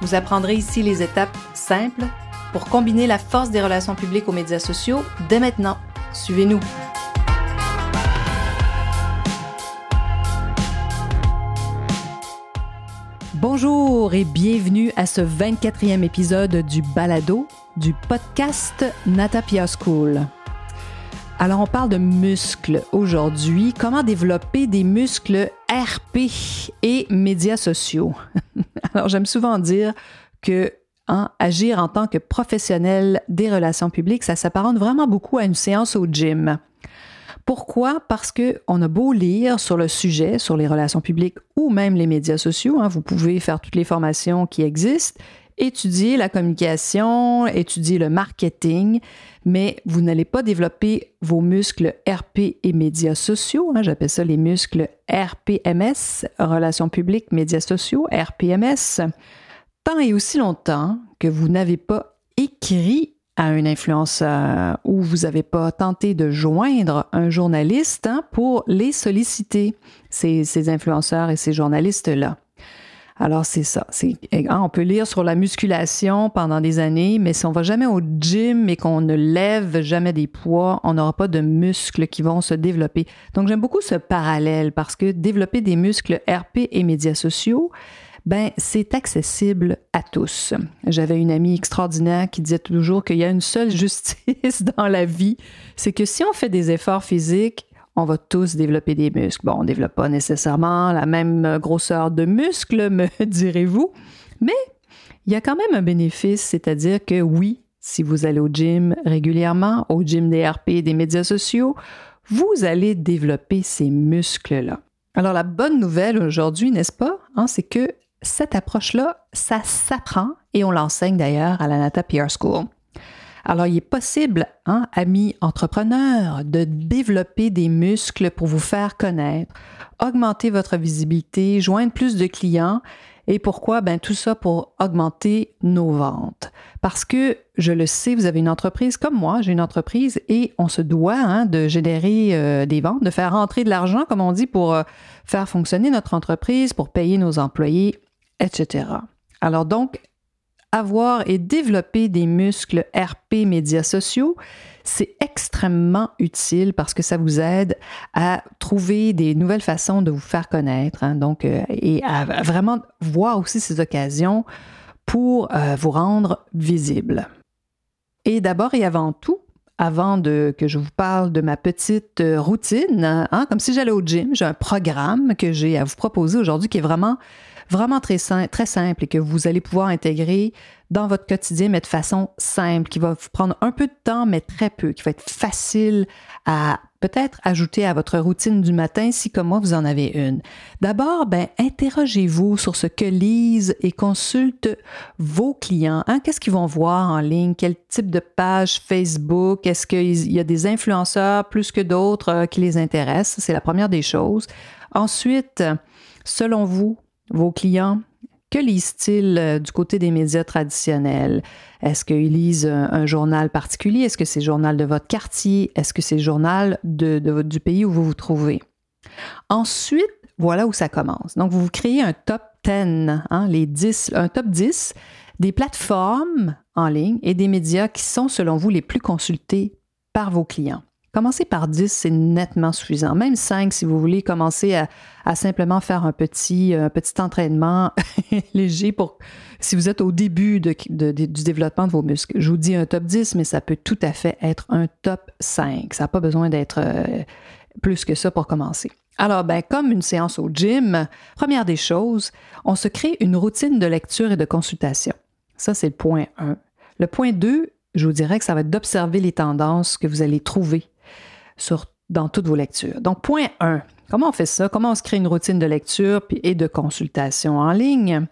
Vous apprendrez ici les étapes simples pour combiner la force des relations publiques aux médias sociaux dès maintenant. Suivez-nous. Bonjour et bienvenue à ce 24e épisode du Balado du podcast Natapia School. Alors on parle de muscles aujourd'hui, comment développer des muscles RP et médias sociaux? Alors j'aime souvent dire que hein, agir en tant que professionnel des relations publiques, ça s'apparente vraiment beaucoup à une séance au gym. Pourquoi? Parce qu'on a beau lire sur le sujet, sur les relations publiques ou même les médias sociaux, hein, vous pouvez faire toutes les formations qui existent, étudier la communication, étudier le marketing, mais vous n'allez pas développer vos muscles RP et médias sociaux. Hein, J'appelle ça les muscles RPMS, relations publiques, médias sociaux, RPMS, tant et aussi longtemps que vous n'avez pas écrit à un influenceur ou vous n'avez pas tenté de joindre un journaliste hein, pour les solliciter, ces, ces influenceurs et ces journalistes-là. Alors, c'est ça. Hein, on peut lire sur la musculation pendant des années, mais si on va jamais au gym et qu'on ne lève jamais des poids, on n'aura pas de muscles qui vont se développer. Donc, j'aime beaucoup ce parallèle parce que développer des muscles RP et médias sociaux, ben c'est accessible à tous. J'avais une amie extraordinaire qui disait toujours qu'il y a une seule justice dans la vie, c'est que si on fait des efforts physiques, on va tous développer des muscles. Bon, on ne développe pas nécessairement la même grosseur de muscles, me direz-vous, mais il y a quand même un bénéfice, c'est-à-dire que oui, si vous allez au gym régulièrement, au gym des RP et des médias sociaux, vous allez développer ces muscles-là. Alors la bonne nouvelle aujourd'hui, n'est-ce pas, hein, c'est que cette approche-là, ça s'apprend et on l'enseigne d'ailleurs à la Nata PR School. Alors, il est possible, hein, amis entrepreneurs, de développer des muscles pour vous faire connaître, augmenter votre visibilité, joindre plus de clients. Et pourquoi? Ben, tout ça pour augmenter nos ventes. Parce que, je le sais, vous avez une entreprise comme moi, j'ai une entreprise et on se doit hein, de générer euh, des ventes, de faire rentrer de l'argent, comme on dit, pour euh, faire fonctionner notre entreprise, pour payer nos employés, etc. Alors donc, avoir et développer des muscles RP médias sociaux, c'est extrêmement utile parce que ça vous aide à trouver des nouvelles façons de vous faire connaître, hein, donc, euh, et à vraiment voir aussi ces occasions pour euh, vous rendre visible. Et d'abord et avant tout, avant de, que je vous parle de ma petite euh, routine, hein, comme si j'allais au gym, j'ai un programme que j'ai à vous proposer aujourd'hui qui est vraiment vraiment très, très simple et que vous allez pouvoir intégrer dans votre quotidien, mais de façon simple, qui va vous prendre un peu de temps, mais très peu, qui va être facile à peut-être ajouter à votre routine du matin si, comme moi, vous en avez une. D'abord, ben, interrogez-vous sur ce que lisent et consultent vos clients. Hein? Qu'est-ce qu'ils vont voir en ligne? Quel type de page Facebook? Est-ce qu'il y a des influenceurs plus que d'autres euh, qui les intéressent? C'est la première des choses. Ensuite, selon vous, vos clients, que lisent-ils euh, du côté des médias traditionnels? Est-ce qu'ils lisent un, journal particulier? Est-ce que c'est le journal de votre quartier? Est-ce que c'est le journal du pays où vous vous trouvez? Ensuite, voilà où ça commence. Donc, vous vous créez un top 10, hein, les 10, un top 10 des plateformes en ligne et des médias qui sont, selon vous, les plus consultés par vos clients. Commencer par 10, c'est nettement suffisant. Même 5, si vous voulez commencer à, simplement faire un petit, euh, petit entraînement léger pour si vous êtes au début du développement de vos muscles. Je vous dis un top 10, mais ça peut tout à fait être un top 5. Ça n'a pas besoin d'être euh, plus que ça pour commencer. Alors, ben, comme une séance au gym, première des choses, on se crée une routine de lecture et de consultation. Ça, c'est le point 1. Le point 2, je vous dirais que ça va être d'observer les tendances que vous allez trouver dans toutes vos lectures. Donc, point 1, comment on fait ça? Comment on se crée une routine de lecture et de consultation en ligne?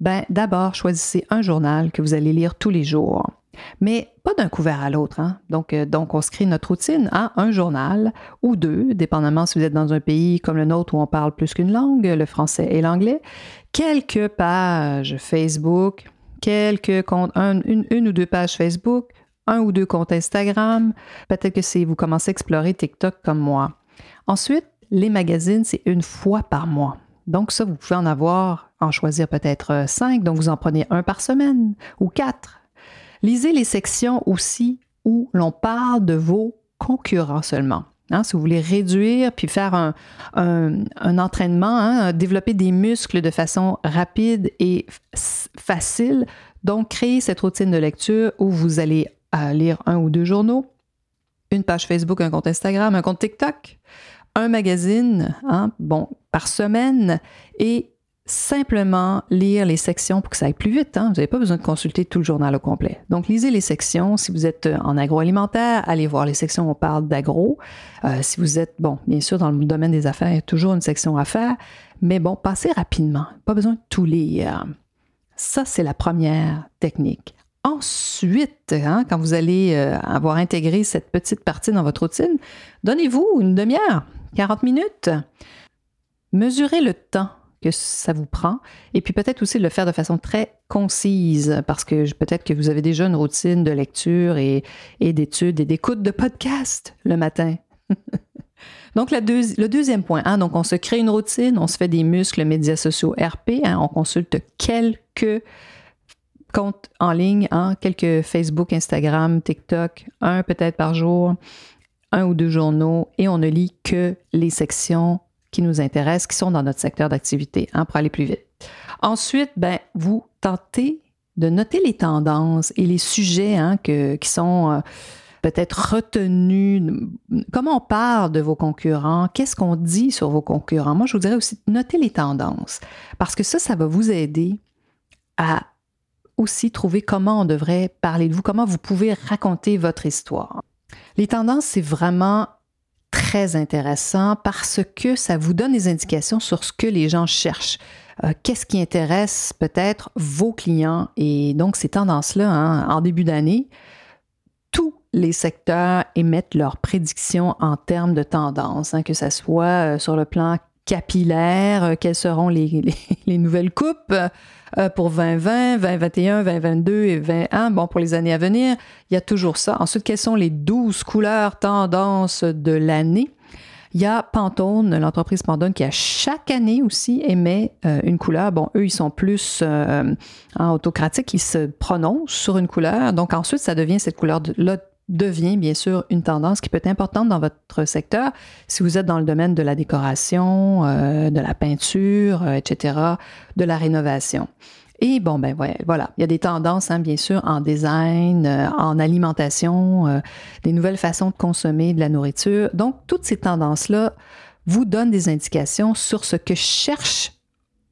Ben, d'abord, choisissez un journal que vous allez lire tous les jours. Mais pas d'un couvert à l'autre. Hein? Donc, euh, donc, on se crée notre routine, à un journal ou deux, dépendamment si vous êtes dans un pays comme le nôtre où on parle plus qu'une langue, le français et l'anglais. Quelques pages Facebook, quelques comptes, une, ou deux pages Facebook, un ou deux comptes Instagram. Peut-être que c'est vous commencez à explorer TikTok comme moi. Ensuite, les magazines, c'est une fois par mois. Donc ça, vous pouvez en avoir, en choisir peut-être cinq, donc vous en prenez un par semaine ou quatre. Lisez les sections aussi où l'on parle de vos concurrents seulement. Hein, si vous voulez réduire puis faire un, entraînement, hein, développer des muscles de façon rapide et facile, donc créez cette routine de lecture où vous allez euh, lire un ou deux journaux, une page Facebook, un compte Instagram, un compte TikTok, un magazine, hein, bon, par semaine et simplement lire les sections pour que ça aille plus vite. Hein. Vous n'avez pas besoin de consulter tout le journal au complet. Donc, lisez les sections. Si vous êtes euh, en agroalimentaire, allez voir les sections où on parle d'agro. Euh, si vous êtes, bon, bien sûr, dans le domaine des affaires, il y a toujours une section à faire, mais bon, passez rapidement. Pas besoin de tout lire. Ça, c'est la première technique. Ensuite, hein, quand vous allez euh, avoir intégré cette petite partie dans votre routine, donnez-vous une demi-heure, 40 minutes. Mesurez le temps que ça vous prend. Et puis peut-être aussi le faire de façon très concise, parce que peut-être que vous avez déjà une routine de lecture et, d'études et d'écoute de podcast le matin. donc, le deuxième point, hein, donc on se crée une routine, on se fait des muscles médias sociaux RP, hein, on consulte quelques comptes en ligne, hein, quelques Facebook, Instagram, TikTok, un peut-être par jour, un ou deux journaux, et on ne lit que les sections qui nous intéressent, qui sont dans notre secteur d'activité, hein, pour aller plus vite. Ensuite, ben, vous tentez de noter les tendances et les sujets hein, que, qui sont euh, peut-être retenus. Comment on parle de vos concurrents? Qu'est-ce qu'on dit sur vos concurrents? Moi, je vous dirais aussi noter les tendances parce que ça, ça va vous aider à aussi trouver comment on devrait parler de vous, comment vous pouvez raconter votre histoire. Les tendances, c'est vraiment très intéressant parce que ça vous donne des indications sur ce que les gens cherchent. Euh, qu'est-ce qui intéresse peut-être vos clients? Et donc, ces tendances-là, hein, en début d'année, tous les secteurs émettent leurs prédictions en termes de tendances, hein, que ce soit euh, sur le plan capillaire, euh, quelles seront les, les nouvelles coupes, euh, pour 2020, 2021, 2022 et 2021. Bon, pour les années à venir, il y a toujours ça. Ensuite, quelles sont les 12 couleurs tendances de l'année? Il y a Pantone, l'entreprise Pantone, qui à chaque année aussi émet euh, une couleur. Bon, eux, ils sont plus autocratiques, ils se prononcent sur une couleur. Donc ensuite, ça devient cette couleur-là devient bien sûr une tendance qui peut être importante dans votre secteur. Si vous êtes dans le domaine de la décoration, euh, de la peinture, euh, etc., de la rénovation. Et bon, ben voilà, il y a des tendances, hein, bien sûr, en design, euh, en alimentation, des nouvelles façons de consommer de la nourriture. Donc, toutes ces tendances-là vous donnent des indications sur ce que cherchent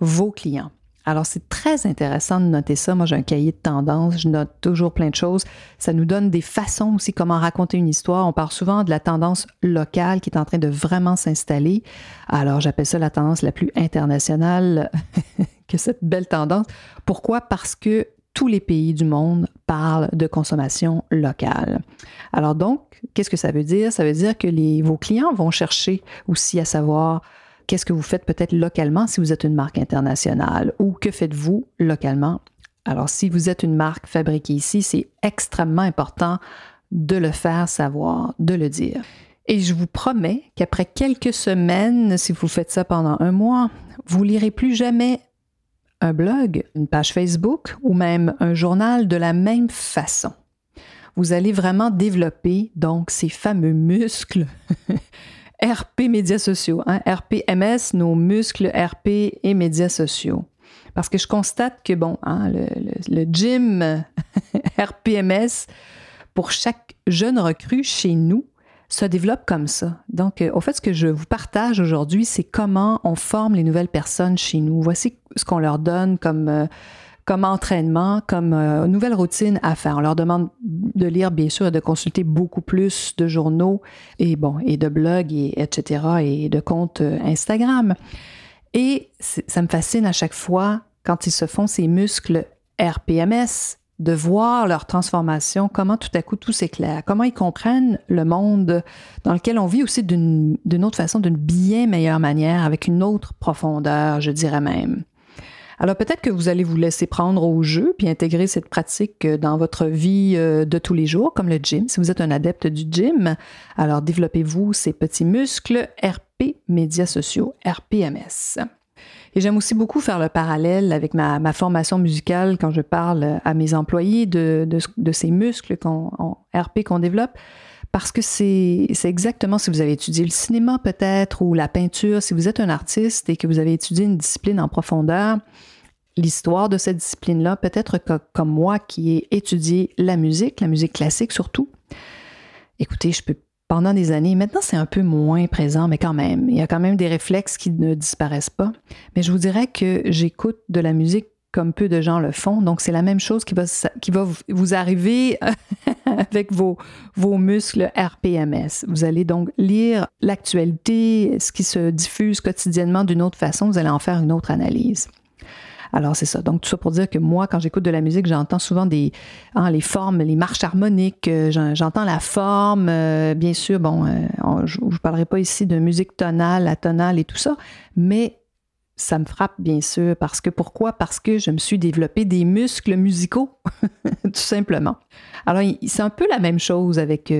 vos clients. Alors, c'est très intéressant de noter ça. Moi, j'ai un cahier de tendance, je note toujours plein de choses. Ça nous donne des façons aussi comment raconter une histoire. On parle souvent de la tendance locale qui est en train de vraiment s'installer. Alors, j'appelle ça la tendance la plus internationale que cette belle tendance. Pourquoi? Parce que tous les pays du monde parlent de consommation locale. Alors donc, qu'est-ce que ça veut dire? Ça veut dire que les, vos clients vont chercher aussi à savoir Qu'est-ce que vous faites peut-être localement si vous êtes une marque internationale ou que faites-vous localement? Alors, si vous êtes une marque fabriquée ici, c'est extrêmement important de le faire savoir, de le dire. Et je vous promets qu'après quelques semaines, si vous faites ça pendant un mois, vous lirez plus jamais un blog, une page Facebook ou même un journal de la même façon. Vous allez vraiment développer donc ces fameux muscles RP médias sociaux, hein, RPMS, nos muscles RP et médias sociaux. Parce que je constate que, bon, hein, le, gym RPMS, pour chaque jeune recrue chez nous, se développe comme ça. Donc, euh, au fait, ce que je vous partage aujourd'hui, c'est comment on forme les nouvelles personnes chez nous. Voici ce qu'on leur donne comme... Euh, comme entraînement, comme euh, nouvelle routine à faire. On leur demande de lire, bien sûr, et de consulter beaucoup plus de journaux et bon, et de blogs, et, etc., et de comptes euh, Instagram. Et ça me fascine à chaque fois quand ils se font ces muscles RPMS, de voir leur transformation, comment tout à coup tout s'éclaire, comment ils comprennent le monde dans lequel on vit aussi d'une autre façon, d'une bien meilleure manière, avec une autre profondeur, je dirais même. Alors peut-être que vous allez vous laisser prendre au jeu puis intégrer cette pratique dans votre vie euh, de tous les jours, comme le gym. Si vous êtes un adepte du gym, alors développez-vous ces petits muscles RP, médias sociaux, RPMS. Et j'aime aussi beaucoup faire le parallèle avec ma, formation musicale quand je parle à mes employés de, ces muscles en RP qu'on développe. Parce que c'est exactement si vous avez étudié le cinéma peut-être ou la peinture, si vous êtes un artiste et que vous avez étudié une discipline en profondeur, l'histoire de cette discipline-là, peut-être comme moi qui ai étudié la musique, la musique classique surtout. Écoutez, je peux pendant des années. Maintenant, c'est un peu moins présent, mais quand même, il y a quand même des réflexes qui ne disparaissent pas. Mais je vous dirais que j'écoute de la musique comme peu de gens le font. Donc, c'est la même chose qui va, qui va vous arriver avec vos, muscles RPMS. Vous allez donc lire l'actualité, ce qui se diffuse quotidiennement d'une autre façon. Vous allez en faire une autre analyse. Alors, c'est ça. Donc, tout ça pour dire que moi, quand j'écoute de la musique, j'entends souvent des, hein, les formes, les marches harmoniques. Euh, j'entends la forme. Euh, bien sûr, bon, euh, je ne parlerai pas ici de musique tonale, atonale et tout ça, mais ça me frappe, bien sûr, parce que pourquoi? Parce que je me suis développé des muscles musicaux, tout simplement. Alors, c'est un peu la même chose avec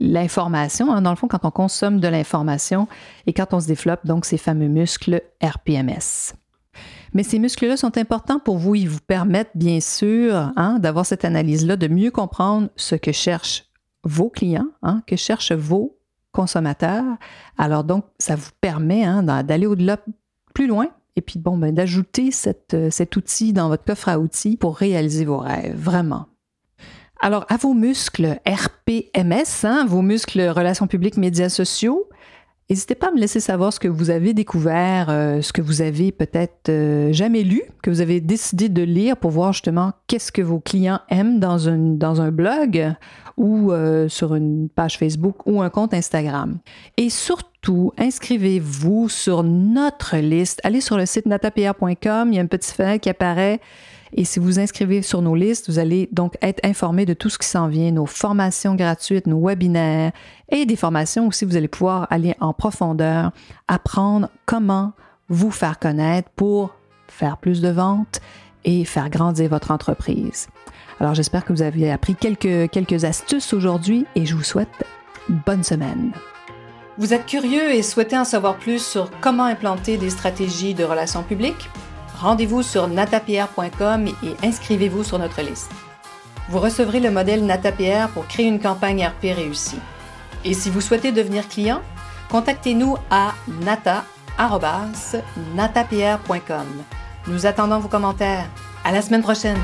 l'information. Hein. Dans le fond, quand on consomme de l'information et quand on se développe, donc, ces fameux muscles RPMS. Mais ces muscles-là sont importants pour vous. Ils vous permettent, bien sûr, hein, d'avoir cette analyse-là, de mieux comprendre ce que cherchent vos clients, hein, que cherchent vos consommateurs. Alors donc, ça vous permet d'aller au-delà, plus loin, et puis bon, ben, d'ajouter euh, cet outil dans votre coffre à outils pour réaliser vos rêves, vraiment. Alors, à vos muscles RPMS, vos muscles relations publiques, médias sociaux, N'hésitez pas à me laisser savoir ce que vous avez découvert, euh, ce que vous avez peut-être euh, jamais lu, que vous avez décidé de lire pour voir justement qu'est-ce que vos clients aiment dans, dans un blog ou euh, sur une page Facebook ou un compte Instagram. Et surtout, inscrivez-vous sur notre liste. Allez sur le site natapierre.com, il y a un petit fenêtre qui apparaît et si vous inscrivez sur nos listes, vous allez donc être informé de tout ce qui s'en vient, nos formations gratuites, nos webinaires et des formations aussi, vous allez pouvoir aller en profondeur, apprendre comment vous faire connaître pour faire plus de ventes et faire grandir votre entreprise. Alors j'espère que vous avez appris quelques, quelques astuces aujourd'hui et je vous souhaite bonne semaine. Vous êtes curieux et souhaitez en savoir plus sur comment implanter des stratégies de relations publiques? rendez-vous sur natapierre.com et inscrivez-vous sur notre liste. Vous recevrez le modèle Natapierre pour créer une campagne RP réussie. Et si vous souhaitez devenir client, contactez-nous à nata.natapierre.com. Nous attendons vos commentaires. À la semaine prochaine!